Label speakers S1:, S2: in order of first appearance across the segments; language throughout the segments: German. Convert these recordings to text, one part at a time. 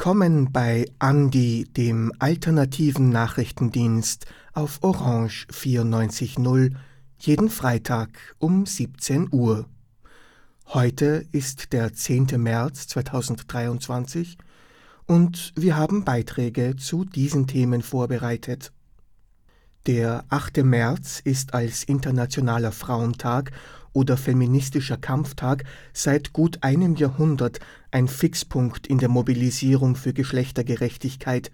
S1: Willkommen bei Andi, dem alternativen Nachrichtendienst auf Orange 94.0, jeden Freitag um 17 Uhr. Heute ist der 10. März 2023 und wir haben Beiträge zu diesen Themen vorbereitet. Der 8. März ist als Internationaler Frauentag oder feministischer Kampftag seit gut einem Jahrhundert ein Fixpunkt in der Mobilisierung für Geschlechtergerechtigkeit.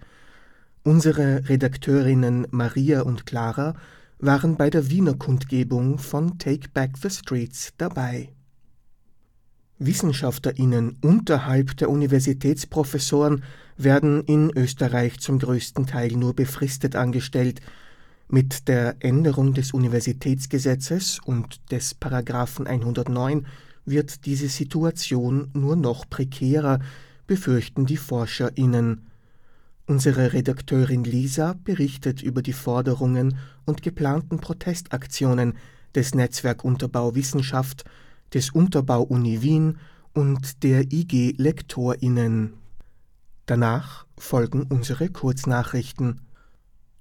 S1: Unsere Redakteurinnen Maria und Clara waren bei der Wiener Kundgebung von Take Back the Streets dabei. Wissenschaftlerinnen unterhalb der Universitätsprofessoren werden in Österreich zum größten Teil nur befristet angestellt, mit der Änderung des Universitätsgesetzes und des Paragraphen 109 wird diese Situation nur noch prekärer, befürchten die ForscherInnen. Unsere Redakteurin Lisa berichtet über die Forderungen und geplanten Protestaktionen des Netzwerk Unterbau Wissenschaft, des Unterbau Uni Wien und der IG LektorInnen. Danach folgen unsere Kurznachrichten.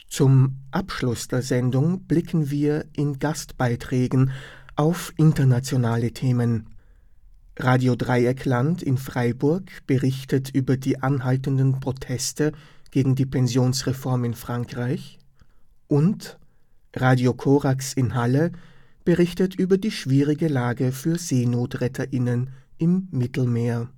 S1: Zum Abschluss der Sendung blicken wir in Gastbeiträgen auf internationale Themen. Radio Dreieckland in Freiburg berichtet über die anhaltenden Proteste gegen die Pensionsreform in Frankreich und Radio Korax in Halle berichtet über die schwierige Lage für Seenotretterinnen im Mittelmeer.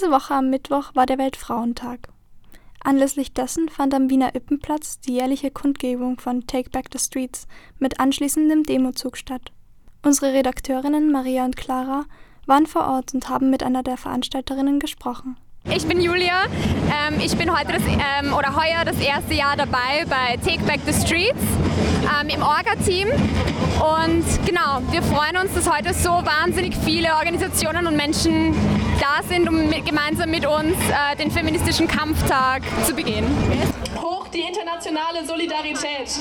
S2: Diese Woche am Mittwoch war der Weltfrauentag. Anlässlich dessen fand am Wiener Ippenplatz die jährliche Kundgebung von Take Back the Streets mit anschließendem Demozug statt. Unsere Redakteurinnen Maria und Clara waren vor Ort und haben mit einer der Veranstalterinnen gesprochen.
S3: Ich bin Julia. Ähm, ich bin heute das, ähm, oder heuer das erste Jahr dabei bei Take Back the Streets ähm, im Orga-Team. Und genau, wir freuen uns, dass heute so wahnsinnig viele Organisationen und Menschen da sind, um mit, gemeinsam mit uns äh, den feministischen Kampftag zu begehen.
S4: Hoch die internationale Solidarität.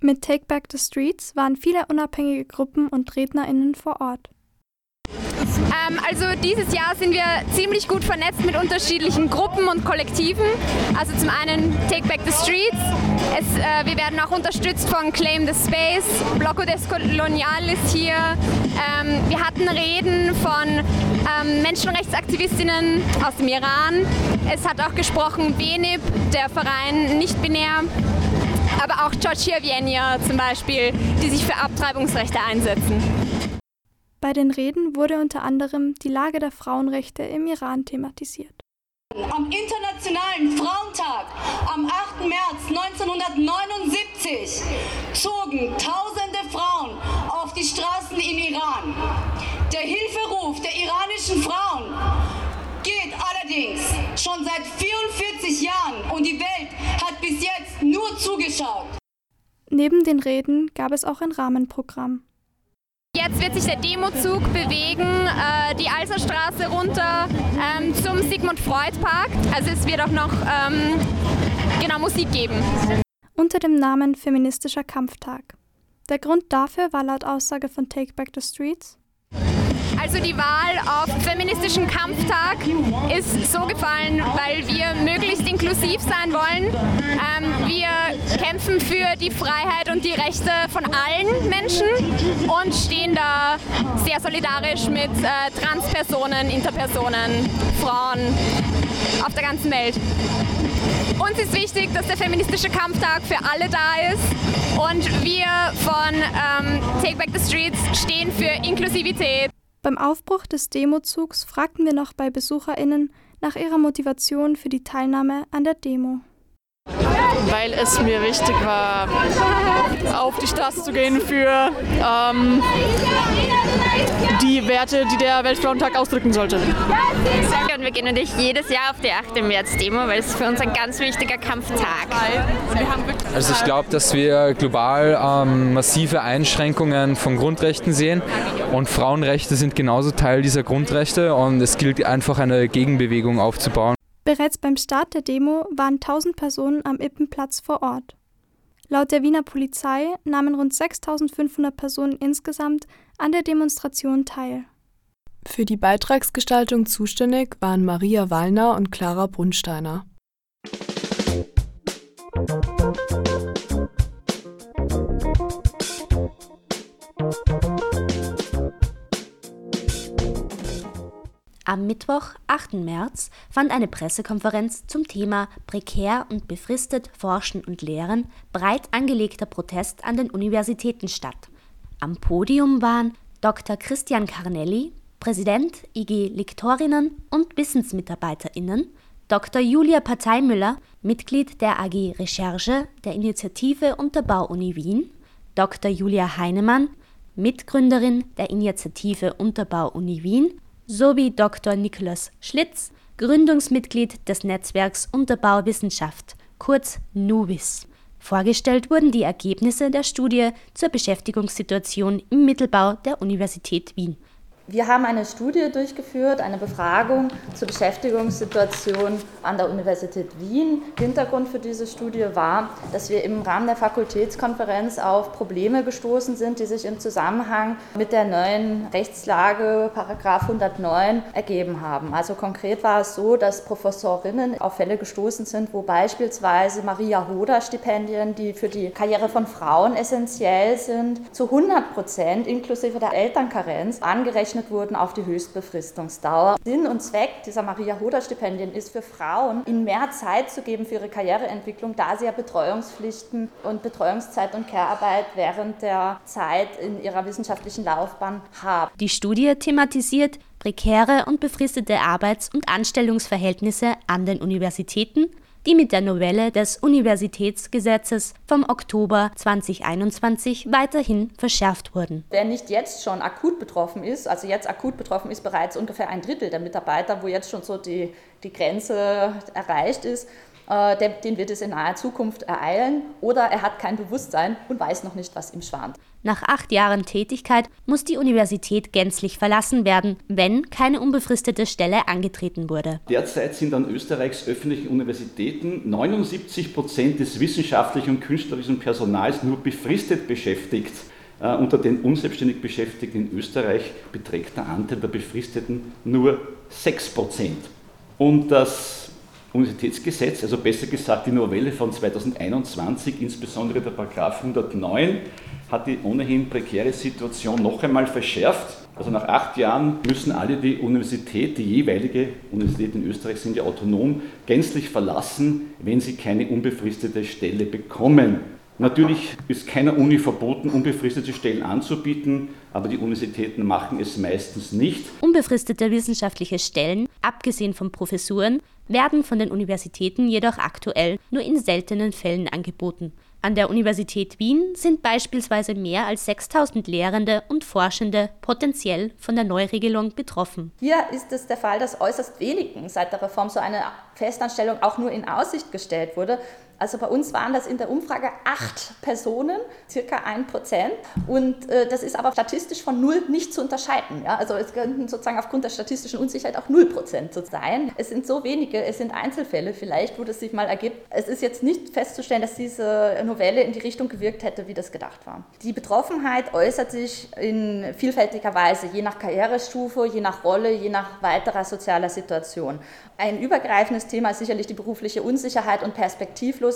S2: Mit Take Back the Streets waren viele unabhängige Gruppen und RednerInnen vor Ort.
S3: Ähm, also dieses Jahr sind wir ziemlich gut vernetzt mit unterschiedlichen Gruppen und Kollektiven. Also zum einen Take Back the Streets. Es, äh, wir werden auch unterstützt von Claim the Space. Bloco Descolonial ist hier. Ähm, wir hatten Reden von ähm, Menschenrechtsaktivistinnen aus dem Iran. Es hat auch gesprochen Benib, der Verein Nicht-Binär aber auch Georgia Vienna zum Beispiel, die sich für Abtreibungsrechte einsetzen.
S2: Bei den Reden wurde unter anderem die Lage der Frauenrechte im Iran thematisiert.
S4: Am Internationalen Frauentag am 8. März 1979 zogen tausende Frauen auf die Straßen im Iran. Der Hilferuf der iranischen Frauen geht allerdings schon seit 44 Jahren und die Welt hat bis jetzt nur zugeschaut.
S2: Neben den Reden gab es auch ein Rahmenprogramm.
S3: Jetzt wird sich der Demozug bewegen, äh, die Alserstraße runter ähm, zum Sigmund Freud Park. Also es wird auch noch ähm, genau Musik geben.
S2: Unter dem Namen Feministischer Kampftag. Der Grund dafür war laut Aussage von Take Back the Streets
S3: also die Wahl auf feministischen Kampftag ist so gefallen, weil wir möglichst inklusiv sein wollen. Ähm, wir kämpfen für die Freiheit und die Rechte von allen Menschen und stehen da sehr solidarisch mit äh, Transpersonen, Interpersonen, Frauen auf der ganzen Welt. Uns ist wichtig, dass der feministische Kampftag für alle da ist und wir von ähm, Take Back the Streets stehen für Inklusivität.
S2: Beim Aufbruch des Demozugs fragten wir noch bei BesucherInnen nach ihrer Motivation für die Teilnahme an der Demo.
S5: Weil es mir wichtig war, auf die Straße zu gehen für ähm, die Werte, die der Weltfrauentag ausdrücken sollte.
S6: Und wir gehen natürlich jedes Jahr auf die 8. März-Demo, weil es für uns ein ganz wichtiger Kampftag.
S7: Also ich glaube, dass wir global ähm, massive Einschränkungen von Grundrechten sehen und Frauenrechte sind genauso Teil dieser Grundrechte und es gilt einfach eine Gegenbewegung aufzubauen.
S2: Bereits beim Start der Demo waren 1000 Personen am Ippenplatz vor Ort. Laut der Wiener Polizei nahmen rund 6500 Personen insgesamt an der Demonstration teil.
S8: Für die Beitragsgestaltung zuständig waren Maria Wallner und Clara Brunsteiner.
S9: Am Mittwoch, 8. März, fand eine Pressekonferenz zum Thema Prekär und befristet Forschen und Lehren breit angelegter Protest an den Universitäten statt. Am Podium waren Dr. Christian Carnelli, Präsident IG Lektorinnen und Wissensmitarbeiterinnen, Dr. Julia Parteimüller, Mitglied der AG Recherche der Initiative Unterbau-Uni Wien, Dr. Julia Heinemann, Mitgründerin der Initiative Unterbau-Uni Wien sowie Dr. Nikolaus Schlitz, Gründungsmitglied des Netzwerks Unterbauwissenschaft, kurz NUWIS. Vorgestellt wurden die Ergebnisse der Studie zur Beschäftigungssituation im Mittelbau der Universität Wien.
S10: Wir haben eine Studie durchgeführt, eine Befragung zur Beschäftigungssituation an der Universität Wien. Hintergrund für diese Studie war, dass wir im Rahmen der Fakultätskonferenz auf Probleme gestoßen sind, die sich im Zusammenhang mit der neuen Rechtslage Paragraph 109 ergeben haben. Also konkret war es so, dass Professorinnen auf Fälle gestoßen sind, wo beispielsweise Maria Hoda Stipendien, die für die Karriere von Frauen essentiell sind, zu 100 Prozent inklusive der Elternkarenz angerechnet berechnet wurden auf die Höchstbefristungsdauer. Sinn und Zweck dieser Maria Hoda Stipendien ist für Frauen, ihnen mehr Zeit zu geben für ihre Karriereentwicklung, da sie ja Betreuungspflichten und Betreuungszeit und Care-Arbeit während der Zeit in ihrer wissenschaftlichen Laufbahn haben.
S9: Die Studie thematisiert prekäre und befristete Arbeits- und Anstellungsverhältnisse an den Universitäten die mit der Novelle des Universitätsgesetzes vom Oktober 2021 weiterhin verschärft wurden.
S10: Wer nicht jetzt schon akut betroffen ist, also jetzt akut betroffen ist bereits ungefähr ein Drittel der Mitarbeiter, wo jetzt schon so die, die Grenze erreicht ist, den wird es in naher Zukunft ereilen oder er hat kein Bewusstsein und weiß noch nicht, was ihm schwant.
S9: Nach acht Jahren Tätigkeit muss die Universität gänzlich verlassen werden, wenn keine unbefristete Stelle angetreten wurde.
S11: Derzeit sind an Österreichs öffentlichen Universitäten 79 Prozent des wissenschaftlichen und künstlerischen Personals nur befristet beschäftigt. Uh, unter den unselbstständig Beschäftigten in Österreich beträgt der Anteil der Befristeten nur 6 Prozent. Und das Universitätsgesetz, also besser gesagt die Novelle von 2021, insbesondere der Paragraph 109, hat die ohnehin prekäre Situation noch einmal verschärft. Also nach acht Jahren müssen alle die Universität, die jeweilige Universität in Österreich sind ja autonom, gänzlich verlassen, wenn sie keine unbefristete Stelle bekommen. Natürlich ist keiner Uni verboten, unbefristete Stellen anzubieten, aber die Universitäten machen es meistens nicht.
S9: Unbefristete wissenschaftliche Stellen, abgesehen von Professuren, werden von den Universitäten jedoch aktuell nur in seltenen Fällen angeboten. An der Universität Wien sind beispielsweise mehr als 6000 Lehrende und Forschende potenziell von der Neuregelung betroffen.
S10: Hier ist es der Fall, dass äußerst wenigen seit der Reform so eine Festanstellung auch nur in Aussicht gestellt wurde. Also bei uns waren das in der Umfrage acht Personen, circa ein Prozent. Und äh, das ist aber statistisch von null nicht zu unterscheiden. Ja? Also es könnten sozusagen aufgrund der statistischen Unsicherheit auch null Prozent sein. Es sind so wenige, es sind Einzelfälle vielleicht, wo das sich mal ergibt. Es ist jetzt nicht festzustellen, dass diese Novelle in die Richtung gewirkt hätte, wie das gedacht war. Die Betroffenheit äußert sich in vielfältiger Weise, je nach Karrierestufe, je nach Rolle, je nach weiterer sozialer Situation. Ein übergreifendes Thema ist sicherlich die berufliche Unsicherheit und Perspektivlosigkeit.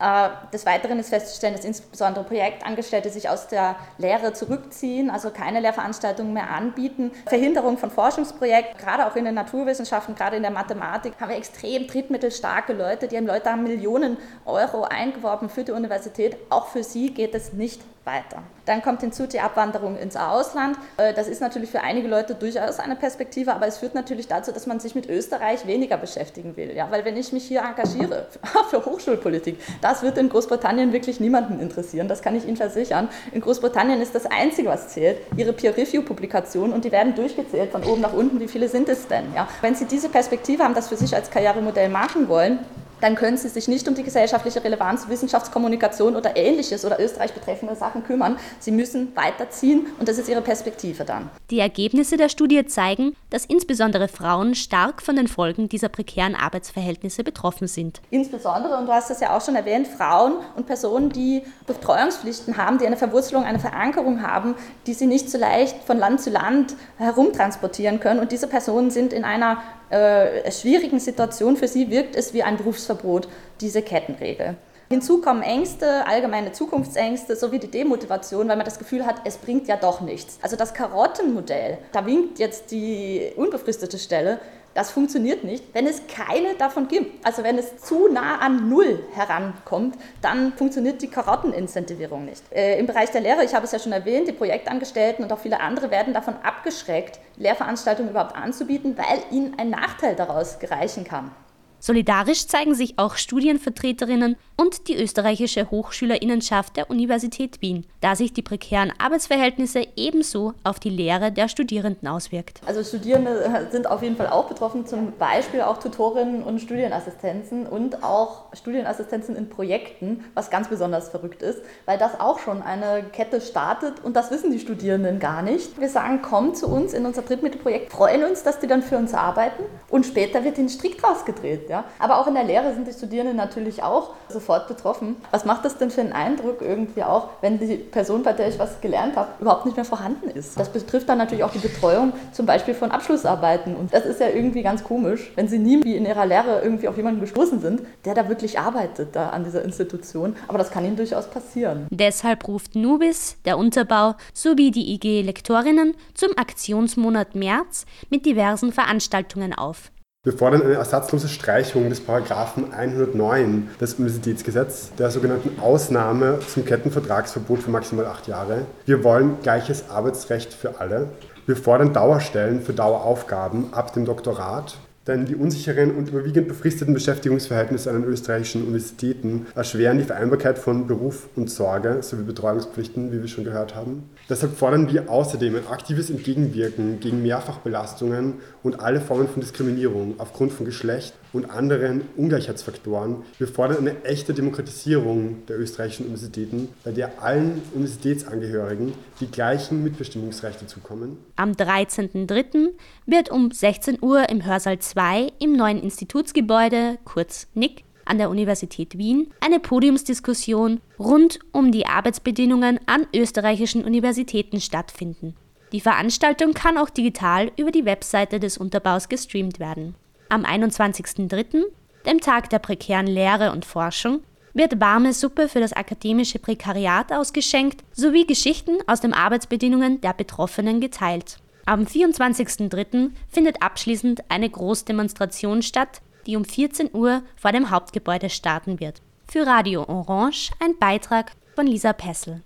S10: Äh, des Weiteren ist festzustellen, dass insbesondere Projektangestellte sich aus der Lehre zurückziehen, also keine Lehrveranstaltungen mehr anbieten. Verhinderung von Forschungsprojekten, gerade auch in den Naturwissenschaften, gerade in der Mathematik, haben wir extrem drittmittelstarke Leute. Die haben Leute haben Millionen Euro eingeworben für die Universität. Auch für sie geht es nicht weiter. Dann kommt hinzu die Abwanderung ins Ausland. Äh, das ist natürlich für einige Leute durchaus eine Perspektive, aber es führt natürlich dazu, dass man sich mit Österreich weniger beschäftigen will. Ja? Weil wenn ich mich hier engagiere für Hochschulpolitik, das wird in Großbritannien wirklich niemanden interessieren, das kann ich Ihnen versichern. In Großbritannien ist das Einzige, was zählt, Ihre Peer-Review-Publikationen und die werden durchgezählt von oben nach unten. Wie viele sind es denn? Ja? Wenn Sie diese Perspektive haben, das für sich als Karrieremodell machen wollen, dann können sie sich nicht um die gesellschaftliche Relevanz, Wissenschaftskommunikation oder ähnliches oder Österreich betreffende Sachen kümmern. Sie müssen weiterziehen und das ist ihre Perspektive dann.
S9: Die Ergebnisse der Studie zeigen, dass insbesondere Frauen stark von den Folgen dieser prekären Arbeitsverhältnisse betroffen sind.
S10: Insbesondere, und du hast es ja auch schon erwähnt, Frauen und Personen, die Betreuungspflichten haben, die eine Verwurzelung, eine Verankerung haben, die sie nicht so leicht von Land zu Land herumtransportieren können. Und diese Personen sind in einer äh, schwierigen Situation für sie wirkt es wie ein Berufsverbot, diese Kettenregel. Hinzu kommen Ängste, allgemeine Zukunftsängste sowie die Demotivation, weil man das Gefühl hat, es bringt ja doch nichts. Also das Karottenmodell, da winkt jetzt die unbefristete Stelle, das funktioniert nicht, wenn es keine davon gibt. Also wenn es zu nah an Null herankommt, dann funktioniert die Karottenincentivierung nicht. Äh, Im Bereich der Lehre, ich habe es ja schon erwähnt, die Projektangestellten und auch viele andere werden davon abgeschreckt, Lehrveranstaltungen überhaupt anzubieten, weil ihnen ein Nachteil daraus gereichen kann.
S9: Solidarisch zeigen sich auch Studienvertreterinnen und die österreichische Hochschülerinnenschaft der Universität Wien, da sich die prekären Arbeitsverhältnisse ebenso auf die Lehre der Studierenden auswirkt.
S10: Also Studierende sind auf jeden Fall auch betroffen, zum Beispiel auch Tutorinnen und Studienassistenzen und auch Studienassistenzen in Projekten, was ganz besonders verrückt ist, weil das auch schon eine Kette startet und das wissen die Studierenden gar nicht. Wir sagen, komm zu uns in unser Drittmittelprojekt, freuen uns, dass die dann für uns arbeiten und später wird den Strick draus gedreht. Ja? Aber auch in der Lehre sind die Studierenden natürlich auch sofort betroffen. Was macht das denn für einen Eindruck irgendwie auch, wenn die Person, bei der ich was gelernt habe, überhaupt nicht mehr vorhanden ist? Das betrifft dann natürlich auch die Betreuung zum Beispiel von Abschlussarbeiten. Und das ist ja irgendwie ganz komisch, wenn sie nie wie in ihrer Lehre irgendwie auf jemanden gestoßen sind, der da wirklich arbeitet da an dieser Institution. Aber das kann ihnen durchaus passieren.
S9: Deshalb ruft Nubis, der Unterbau, sowie die IG Lektorinnen zum Aktionsmonat März mit diversen Veranstaltungen auf.
S12: Wir fordern eine ersatzlose Streichung des Paragraphen 109 des Universitätsgesetzes, der sogenannten Ausnahme zum Kettenvertragsverbot für maximal acht Jahre. Wir wollen gleiches Arbeitsrecht für alle. Wir fordern Dauerstellen für Daueraufgaben ab dem Doktorat denn die unsicheren und überwiegend befristeten Beschäftigungsverhältnisse an den österreichischen Universitäten erschweren die Vereinbarkeit von Beruf und Sorge sowie Betreuungspflichten, wie wir schon gehört haben. Deshalb fordern wir außerdem ein aktives Entgegenwirken gegen Mehrfachbelastungen und alle Formen von Diskriminierung aufgrund von Geschlecht und anderen Ungleichheitsfaktoren. Wir fordern eine echte Demokratisierung der österreichischen Universitäten, bei der allen Universitätsangehörigen die gleichen Mitbestimmungsrechte zukommen.
S9: Am 13.03. wird um 16 Uhr im Hörsaal 2 im neuen Institutsgebäude, kurz NIC, an der Universität Wien eine Podiumsdiskussion rund um die Arbeitsbedingungen an österreichischen Universitäten stattfinden. Die Veranstaltung kann auch digital über die Webseite des Unterbaus gestreamt werden. Am 21.03., dem Tag der prekären Lehre und Forschung, wird warme Suppe für das akademische Prekariat ausgeschenkt sowie Geschichten aus den Arbeitsbedingungen der Betroffenen geteilt. Am 24.03. findet abschließend eine Großdemonstration statt, die um 14 Uhr vor dem Hauptgebäude starten wird. Für Radio Orange ein Beitrag von Lisa Pessel.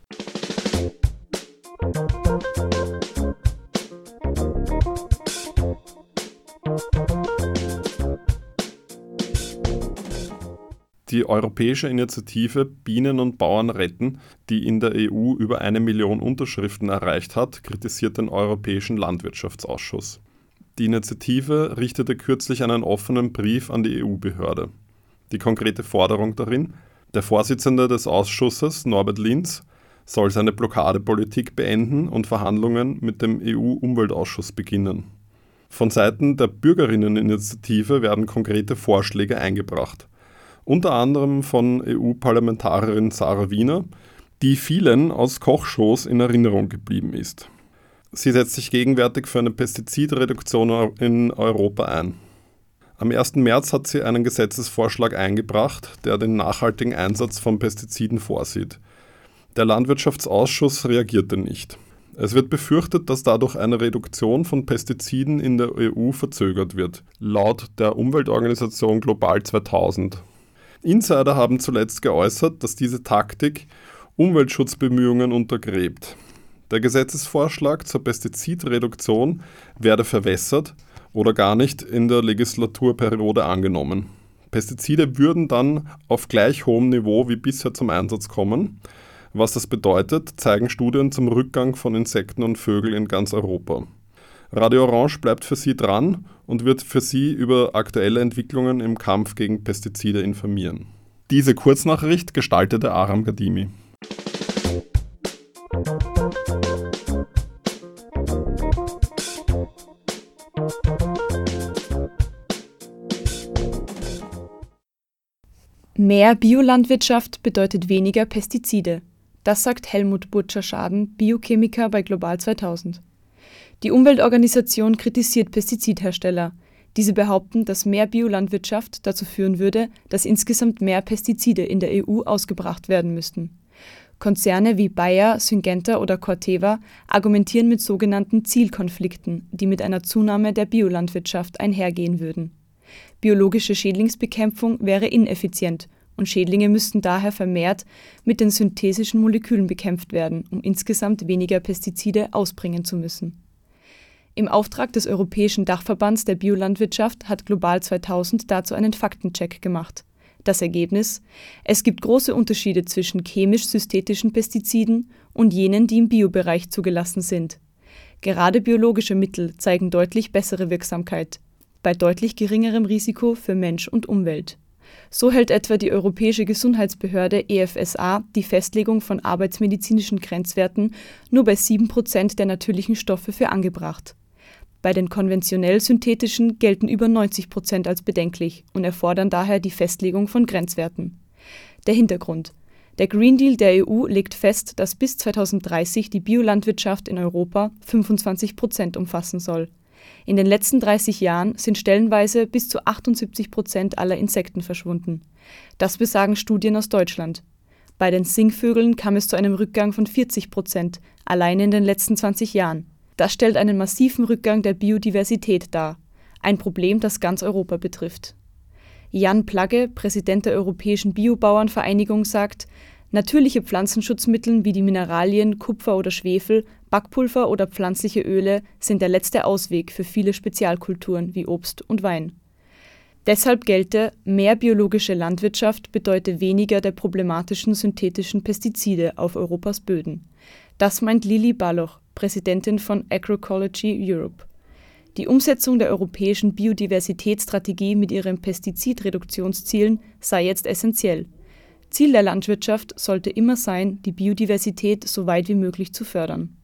S13: Die europäische Initiative Bienen und Bauern retten, die in der EU über eine Million Unterschriften erreicht hat, kritisiert den Europäischen Landwirtschaftsausschuss. Die Initiative richtete kürzlich einen offenen Brief an die EU-Behörde. Die konkrete Forderung darin, der Vorsitzende des Ausschusses, Norbert Linz, soll seine Blockadepolitik beenden und Verhandlungen mit dem EU-Umweltausschuss beginnen. Von Seiten der Bürgerinneninitiative werden konkrete Vorschläge eingebracht. Unter anderem von EU-Parlamentarierin Sarah Wiener, die vielen aus Kochshows in Erinnerung geblieben ist. Sie setzt sich gegenwärtig für eine Pestizidreduktion in Europa ein. Am 1. März hat sie einen Gesetzesvorschlag eingebracht, der den nachhaltigen Einsatz von Pestiziden vorsieht. Der Landwirtschaftsausschuss reagierte nicht. Es wird befürchtet, dass dadurch eine Reduktion von Pestiziden in der EU verzögert wird, laut der Umweltorganisation Global 2000. Insider haben zuletzt geäußert, dass diese Taktik Umweltschutzbemühungen untergräbt. Der Gesetzesvorschlag zur Pestizidreduktion werde verwässert oder gar nicht in der Legislaturperiode angenommen. Pestizide würden dann auf gleich hohem Niveau wie bisher zum Einsatz kommen. Was das bedeutet, zeigen Studien zum Rückgang von Insekten und Vögeln in ganz Europa. Radio Orange bleibt für Sie dran und wird für Sie über aktuelle Entwicklungen im Kampf gegen Pestizide informieren. Diese Kurznachricht gestaltete Aram Gadimi.
S8: Mehr Biolandwirtschaft bedeutet weniger Pestizide. Das sagt Helmut Butcher-Schaden, Biochemiker bei Global 2000. Die Umweltorganisation kritisiert Pestizidhersteller. Diese behaupten, dass mehr Biolandwirtschaft dazu führen würde, dass insgesamt mehr Pestizide in der EU ausgebracht werden müssten. Konzerne wie Bayer, Syngenta oder Corteva argumentieren mit sogenannten Zielkonflikten, die mit einer Zunahme der Biolandwirtschaft einhergehen würden Biologische Schädlingsbekämpfung wäre ineffizient und Schädlinge müssten daher vermehrt mit den synthetischen Molekülen bekämpft werden, um insgesamt weniger Pestizide ausbringen zu müssen. Im Auftrag des Europäischen Dachverbands der Biolandwirtschaft hat Global 2000 dazu einen Faktencheck gemacht. Das Ergebnis? Es gibt große Unterschiede zwischen chemisch-synthetischen Pestiziden und jenen, die im Biobereich zugelassen sind. Gerade biologische Mittel zeigen deutlich bessere Wirksamkeit bei deutlich geringerem Risiko für Mensch und Umwelt. So hält etwa die Europäische Gesundheitsbehörde EFSA die Festlegung von arbeitsmedizinischen Grenzwerten nur bei 7 Prozent der natürlichen Stoffe für angebracht. Bei den konventionell synthetischen gelten über 90 Prozent als bedenklich und erfordern daher die Festlegung von Grenzwerten. Der Hintergrund der Green Deal der EU legt fest, dass bis 2030 die Biolandwirtschaft in Europa 25 Prozent umfassen soll in den letzten 30 Jahren sind stellenweise bis zu 78 Prozent aller Insekten verschwunden. Das besagen Studien aus Deutschland. Bei den Singvögeln kam es zu einem Rückgang von 40 Prozent allein in den letzten 20 Jahren. Das stellt einen massiven Rückgang der Biodiversität dar, ein Problem, das ganz Europa betrifft. Jan Plagge, Präsident der Europäischen Biobauernvereinigung, sagt, Natürliche Pflanzenschutzmittel wie die Mineralien Kupfer oder Schwefel, Backpulver oder pflanzliche Öle sind der letzte Ausweg für viele Spezialkulturen wie Obst und Wein. Deshalb gelte, mehr biologische Landwirtschaft bedeute weniger der problematischen synthetischen Pestizide auf Europas Böden. Das meint Lili Balloch, Präsidentin von Agroecology Europe. Die Umsetzung der europäischen Biodiversitätsstrategie mit ihren Pestizidreduktionszielen sei jetzt essentiell – Ziel der Landwirtschaft sollte immer sein, die Biodiversität so weit wie möglich zu fördern.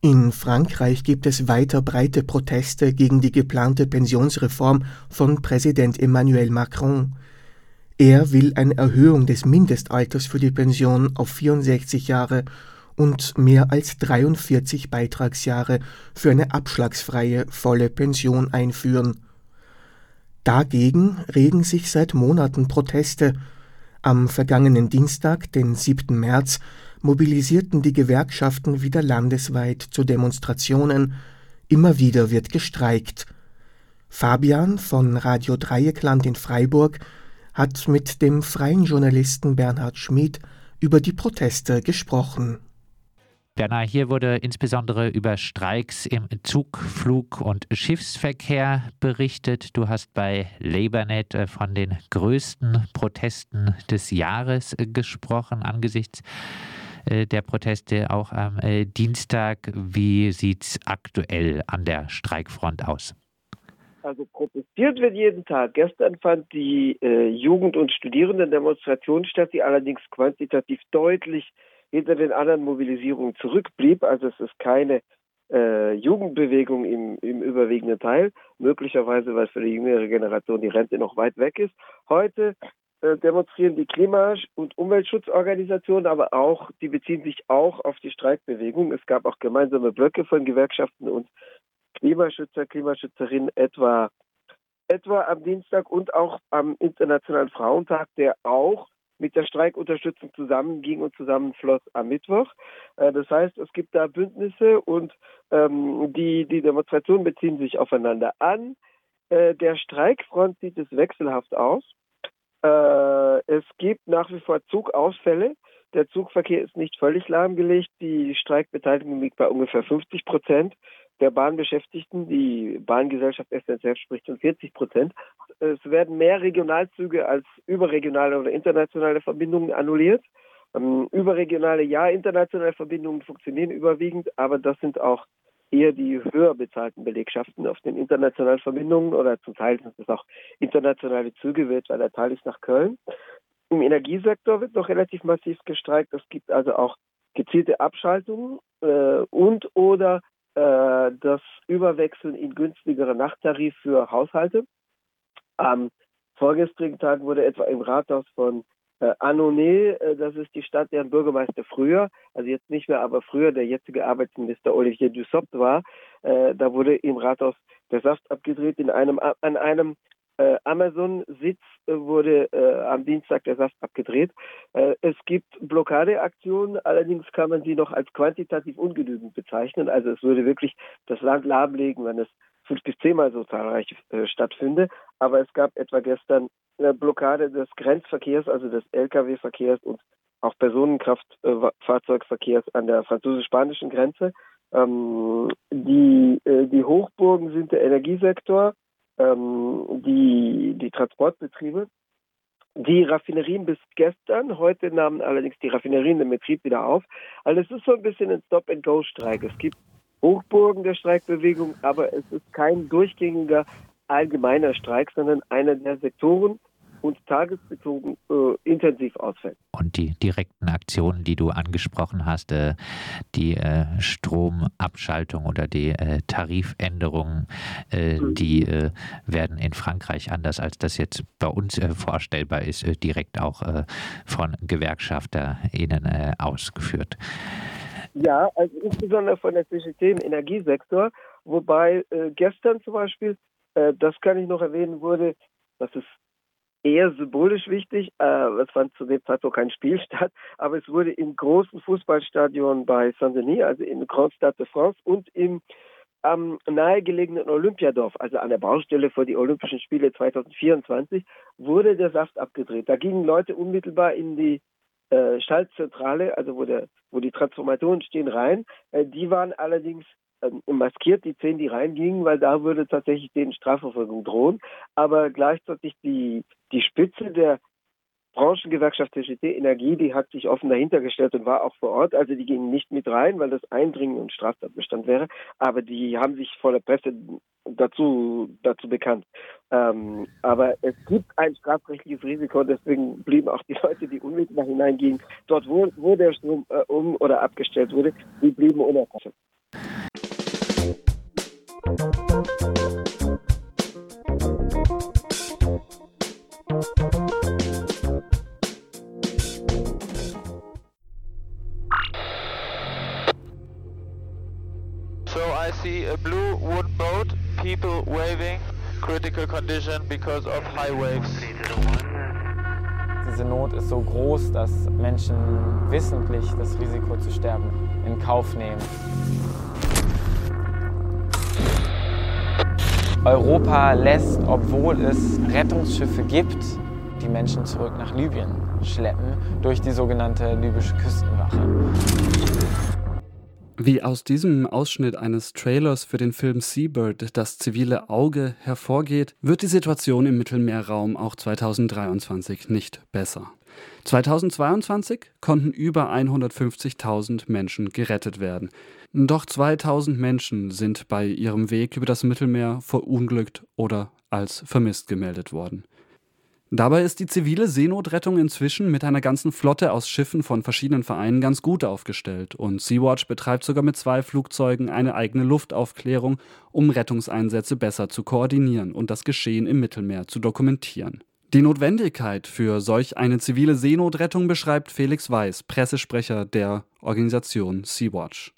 S1: In Frankreich gibt es weiter breite Proteste gegen die geplante Pensionsreform von Präsident Emmanuel Macron. Er will eine Erhöhung des Mindestalters für die Pension auf 64 Jahre und mehr als 43 Beitragsjahre für eine abschlagsfreie volle Pension einführen. Dagegen regen sich seit Monaten Proteste. Am vergangenen Dienstag, den 7. März, mobilisierten die Gewerkschaften wieder landesweit zu Demonstrationen. Immer wieder wird gestreikt. Fabian von Radio Dreieckland in Freiburg hat mit dem freien Journalisten Bernhard Schmid über die Proteste gesprochen.
S14: Werner, hier wurde insbesondere über Streiks im Zug-, Flug- und Schiffsverkehr berichtet. Du hast bei LabourNet äh, von den größten Protesten des Jahres äh, gesprochen angesichts äh, der Proteste auch am Dienstag. Wie sieht es aktuell an der Streikfront aus?
S15: Also protestiert wird jeden Tag. Gestern fand die äh, Jugend- und Studierendendemonstration statt, die allerdings quantitativ deutlich hinter den anderen Mobilisierungen zurückblieb. Also es ist keine äh, Jugendbewegung im, im überwiegenden Teil, möglicherweise, weil für die jüngere Generation die Rente noch weit weg ist. Heute äh, demonstrieren die Klima- und Umweltschutzorganisationen, aber auch, die beziehen sich auch auf die Streikbewegung. Es gab auch gemeinsame Blöcke von Gewerkschaften und Klimaschützer, Klimaschützerinnen etwa etwa am Dienstag und auch am Internationalen Frauentag, der auch mit der Streikunterstützung zusammenging und zusammenfloss am Mittwoch. Äh, das heißt, es gibt da Bündnisse und ähm, die, die Demonstrationen beziehen sich aufeinander an. Äh, der Streikfront sieht es wechselhaft aus. Äh, es gibt nach wie vor Zugausfälle. Der Zugverkehr ist nicht völlig lahmgelegt. Die Streikbeteiligung liegt bei ungefähr 50 Prozent der Bahnbeschäftigten. Die Bahngesellschaft SNCF spricht von 40 Prozent. Es werden mehr Regionalzüge als überregionale oder internationale Verbindungen annulliert. Ähm, überregionale, ja, internationale Verbindungen funktionieren überwiegend, aber das sind auch eher die höher bezahlten Belegschaften auf den internationalen Verbindungen oder zum Teil sind es auch internationale Züge, weil der Teil ist nach Köln. Im Energiesektor wird noch relativ massiv gestreikt. Es gibt also auch gezielte Abschaltungen äh, und oder äh, das Überwechseln in günstigere Nachttarif für Haushalte. Am vorgestrigen Tag wurde etwa im Rathaus von äh, Annonay, äh, das ist die Stadt, deren Bürgermeister früher, also jetzt nicht mehr, aber früher der jetzige Arbeitsminister Olivier Dussopt war, äh, da wurde im Rathaus der Saft abgedreht. In einem, an einem Amazon-Sitz äh, wurde äh, am Dienstag der Saft abgedreht. Äh, es gibt Blockadeaktionen, allerdings kann man sie noch als quantitativ ungenügend bezeichnen. Also es würde wirklich das Land lahmlegen, wenn es fünf bis zehnmal so zahlreich äh, stattfinde. Aber es gab etwa gestern eine Blockade des Grenzverkehrs, also des Lkw-Verkehrs und auch Personenkraftfahrzeugverkehrs an der französisch-spanischen Grenze. Ähm, die, äh, die Hochburgen sind der Energiesektor, ähm, die, die Transportbetriebe, die Raffinerien bis gestern, heute nahmen allerdings die Raffinerien den Betrieb wieder auf. Also es ist so ein bisschen ein Stop-and-Go-Streik. Es gibt Hochburgen der Streikbewegung, aber es ist kein durchgängiger allgemeiner Streik, sondern einer der Sektoren und tagesbezogen äh, intensiv ausfällt.
S14: Und die direkten Aktionen, die du angesprochen hast, äh, die äh, Stromabschaltung oder die äh, Tarifänderungen, äh, mhm. die äh, werden in Frankreich anders als das jetzt bei uns vorstellbar ist, direkt auch von GewerkschafterInnen ausgeführt.
S15: Ja, also insbesondere von der im Energiesektor, wobei gestern zum Beispiel, das kann ich noch erwähnen, wurde, das ist eher symbolisch wichtig, äh, es fand zu dem Zeitpunkt kein Spiel statt, aber es wurde im großen Fußballstadion bei Saint-Denis, also in Grand Stade de France und im am nahegelegenen Olympiadorf, also an der Baustelle vor die Olympischen Spiele 2024, wurde der Saft abgedreht. Da gingen Leute unmittelbar in die äh, Schaltzentrale, also wo, der, wo die Transformatoren stehen, rein. Äh, die waren allerdings maskiert, die zehn, die reingingen, weil da würde tatsächlich denen Strafverfolgung drohen. Aber gleichzeitig die, die Spitze der Branchengewerkschaft TGT Energie, die hat sich offen dahinter gestellt und war auch vor Ort. Also die gingen nicht mit rein, weil das Eindringen und Straftatbestand wäre. Aber die haben sich vor der Presse dazu, dazu bekannt. Ähm, aber es gibt ein strafrechtliches Risiko, deswegen blieben auch die Leute, die unmittelbar hineingingen, dort, wo, wo der Strom äh, um oder abgestellt wurde, die blieben unerkannt.
S16: Diese Not ist so groß, dass Menschen wissentlich das Risiko zu sterben in Kauf nehmen. Europa lässt, obwohl es Rettungsschiffe gibt, die Menschen zurück nach Libyen schleppen durch die sogenannte libysche Küstenwache.
S17: Wie aus diesem Ausschnitt eines Trailers für den Film Seabird das zivile Auge hervorgeht, wird die Situation im Mittelmeerraum auch 2023 nicht besser. 2022 konnten über 150.000 Menschen gerettet werden. Doch 2000 Menschen sind bei ihrem Weg über das Mittelmeer verunglückt oder als vermisst gemeldet worden. Dabei ist die zivile Seenotrettung inzwischen mit einer ganzen Flotte aus Schiffen von verschiedenen Vereinen ganz gut aufgestellt und Sea-Watch betreibt sogar mit zwei Flugzeugen eine eigene Luftaufklärung, um Rettungseinsätze besser zu koordinieren und das Geschehen im Mittelmeer zu dokumentieren. Die Notwendigkeit für solch eine zivile Seenotrettung beschreibt Felix Weiß, Pressesprecher der Organisation Sea-Watch.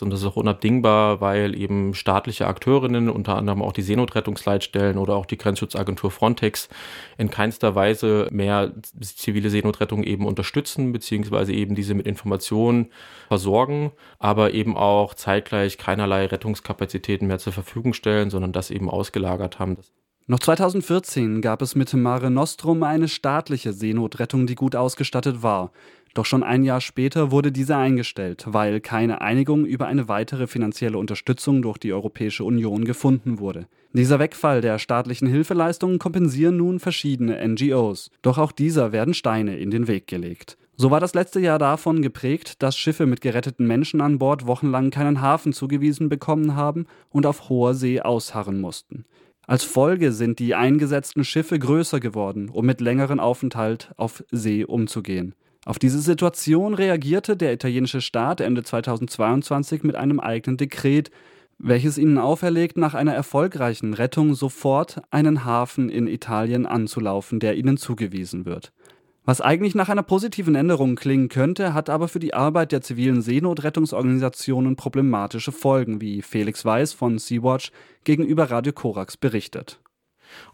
S18: Und das ist auch unabdingbar, weil eben staatliche Akteurinnen, unter anderem auch die Seenotrettungsleitstellen oder auch die Grenzschutzagentur Frontex, in keinster Weise mehr zivile Seenotrettung eben unterstützen, beziehungsweise eben diese mit Informationen versorgen, aber eben auch zeitgleich keinerlei Rettungskapazitäten mehr zur Verfügung stellen, sondern das eben ausgelagert haben.
S17: Noch 2014 gab es mit Mare Nostrum eine staatliche Seenotrettung, die gut ausgestattet war. Doch schon ein Jahr später wurde diese eingestellt, weil keine Einigung über eine weitere finanzielle Unterstützung durch die Europäische Union gefunden wurde. Dieser Wegfall der staatlichen Hilfeleistungen kompensieren nun verschiedene NGOs. Doch auch dieser werden Steine in den Weg gelegt. So war das letzte Jahr davon geprägt, dass Schiffe mit geretteten Menschen an Bord wochenlang keinen Hafen zugewiesen bekommen haben und auf hoher See ausharren mussten. Als Folge sind die eingesetzten Schiffe größer geworden, um mit längeren Aufenthalt auf See umzugehen. Auf diese Situation reagierte der italienische Staat Ende 2022 mit einem eigenen Dekret, welches ihnen auferlegt, nach einer erfolgreichen Rettung sofort einen Hafen in Italien anzulaufen, der ihnen zugewiesen wird. Was eigentlich nach einer positiven Änderung klingen könnte, hat aber für die Arbeit der zivilen Seenotrettungsorganisationen problematische Folgen, wie Felix Weiß von Sea-Watch gegenüber Radio Korax berichtet.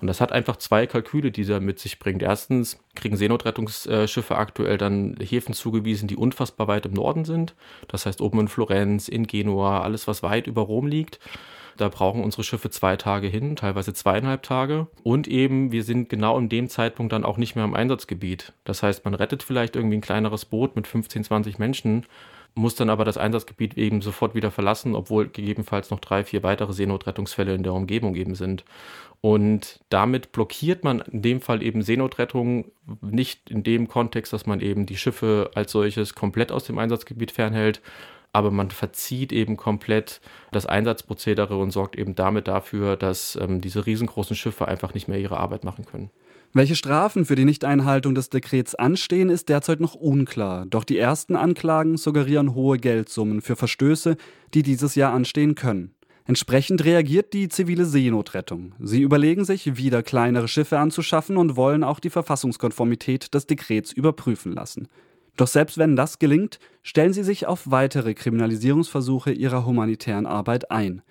S18: Und das hat einfach zwei Kalküle, die er mit sich bringt. Erstens kriegen Seenotrettungsschiffe aktuell dann Häfen zugewiesen, die unfassbar weit im Norden sind. Das heißt oben in Florenz, in Genua, alles, was weit über Rom liegt. Da brauchen unsere Schiffe zwei Tage hin, teilweise zweieinhalb Tage. Und eben, wir sind genau in dem Zeitpunkt dann auch nicht mehr im Einsatzgebiet. Das heißt, man rettet vielleicht irgendwie ein kleineres Boot mit 15, 20 Menschen muss dann aber das Einsatzgebiet eben sofort wieder verlassen, obwohl gegebenenfalls noch drei, vier weitere Seenotrettungsfälle in der Umgebung eben sind. Und damit blockiert man in dem Fall eben Seenotrettung nicht in dem Kontext, dass man eben die Schiffe als solches komplett aus dem Einsatzgebiet fernhält, aber man verzieht eben komplett das Einsatzprozedere und sorgt eben damit dafür, dass ähm, diese riesengroßen Schiffe einfach nicht mehr ihre Arbeit machen können.
S17: Welche Strafen für die Nichteinhaltung des Dekrets anstehen, ist derzeit noch unklar. Doch die ersten Anklagen suggerieren hohe Geldsummen für Verstöße, die dieses Jahr anstehen können. Entsprechend reagiert die zivile Seenotrettung. Sie überlegen sich, wieder kleinere Schiffe anzuschaffen und wollen auch die Verfassungskonformität des Dekrets überprüfen lassen. Doch selbst wenn das gelingt, stellen sie sich auf weitere Kriminalisierungsversuche ihrer humanitären Arbeit ein.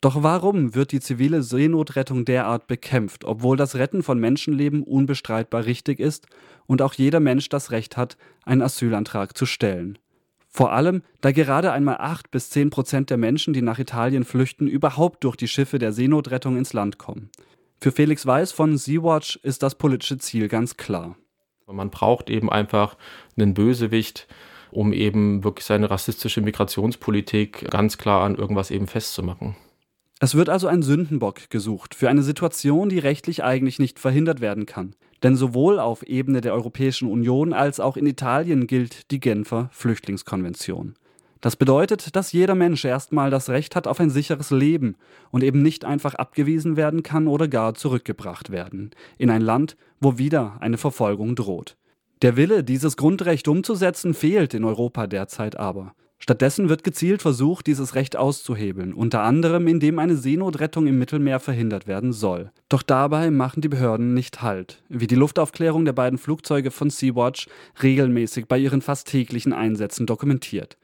S17: Doch warum wird die zivile Seenotrettung derart bekämpft, obwohl das Retten von Menschenleben unbestreitbar richtig ist und auch jeder Mensch das Recht hat, einen Asylantrag zu stellen? Vor allem, da gerade einmal 8 bis 10 Prozent der Menschen, die nach Italien flüchten, überhaupt durch die Schiffe der Seenotrettung ins Land kommen. Für Felix Weiß von Sea-Watch ist das politische Ziel ganz klar.
S18: Man braucht eben einfach einen Bösewicht, um eben wirklich seine rassistische Migrationspolitik ganz klar an irgendwas eben festzumachen.
S17: Es wird also ein Sündenbock gesucht für eine Situation, die rechtlich eigentlich nicht verhindert werden kann. Denn sowohl auf Ebene der Europäischen Union als auch in Italien gilt die Genfer Flüchtlingskonvention. Das bedeutet, dass jeder Mensch erstmal das Recht hat auf ein sicheres Leben und eben nicht einfach abgewiesen werden kann oder gar zurückgebracht werden in ein Land, wo wieder eine Verfolgung droht. Der Wille, dieses Grundrecht umzusetzen, fehlt in Europa derzeit aber. Stattdessen wird gezielt versucht, dieses Recht auszuhebeln, unter anderem indem eine Seenotrettung im Mittelmeer verhindert werden soll. Doch dabei machen die Behörden nicht Halt, wie die Luftaufklärung der beiden Flugzeuge von Sea-Watch regelmäßig bei ihren fast täglichen Einsätzen dokumentiert.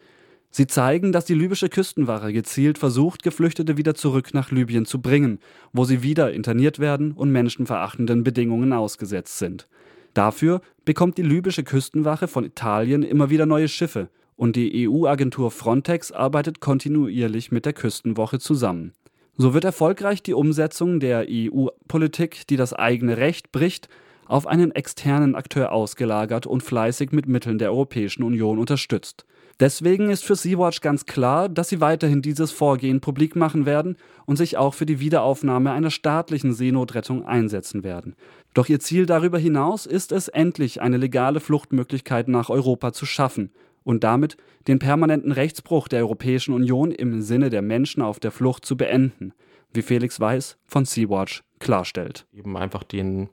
S17: Sie zeigen, dass die libysche Küstenwache gezielt versucht, Geflüchtete wieder zurück nach Libyen zu bringen, wo sie wieder interniert werden und menschenverachtenden Bedingungen ausgesetzt sind. Dafür bekommt die libysche Küstenwache von Italien immer wieder neue Schiffe, und die EU-Agentur Frontex arbeitet kontinuierlich mit der Küstenwoche zusammen. So wird erfolgreich die Umsetzung der EU-Politik, die das eigene Recht bricht, auf einen externen Akteur ausgelagert und fleißig mit Mitteln der Europäischen Union unterstützt. Deswegen ist für Sea-Watch ganz klar, dass sie weiterhin dieses Vorgehen publik machen werden und sich auch für die Wiederaufnahme einer staatlichen Seenotrettung einsetzen werden. Doch ihr Ziel darüber hinaus ist es, endlich eine legale Fluchtmöglichkeit nach Europa zu schaffen und damit den permanenten Rechtsbruch der Europäischen Union im Sinne der Menschen auf der Flucht zu beenden, wie Felix Weiß von Sea-Watch klarstellt.
S18: Eben einfach den,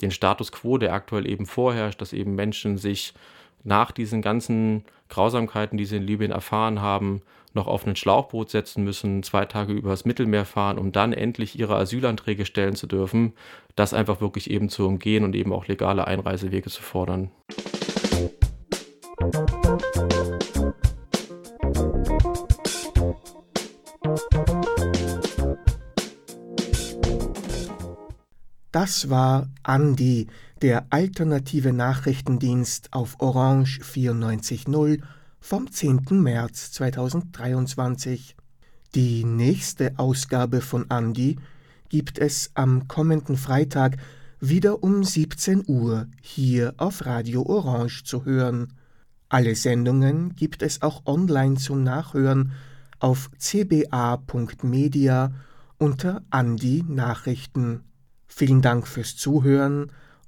S18: den Status quo, der aktuell eben vorherrscht, dass eben Menschen sich nach diesen ganzen Grausamkeiten, die sie in Libyen erfahren haben, noch auf ein Schlauchboot setzen müssen, zwei Tage übers Mittelmeer fahren, um dann endlich ihre Asylanträge stellen zu dürfen, das einfach wirklich eben zu umgehen und eben auch legale Einreisewege zu fordern.
S1: Das war Andi, der alternative Nachrichtendienst auf Orange 94.0 vom 10. März 2023. Die nächste Ausgabe von Andi gibt es am kommenden Freitag wieder um 17 Uhr hier auf Radio Orange zu hören. Alle Sendungen gibt es auch online zum Nachhören auf cba.media unter Andi Nachrichten. Vielen Dank fürs Zuhören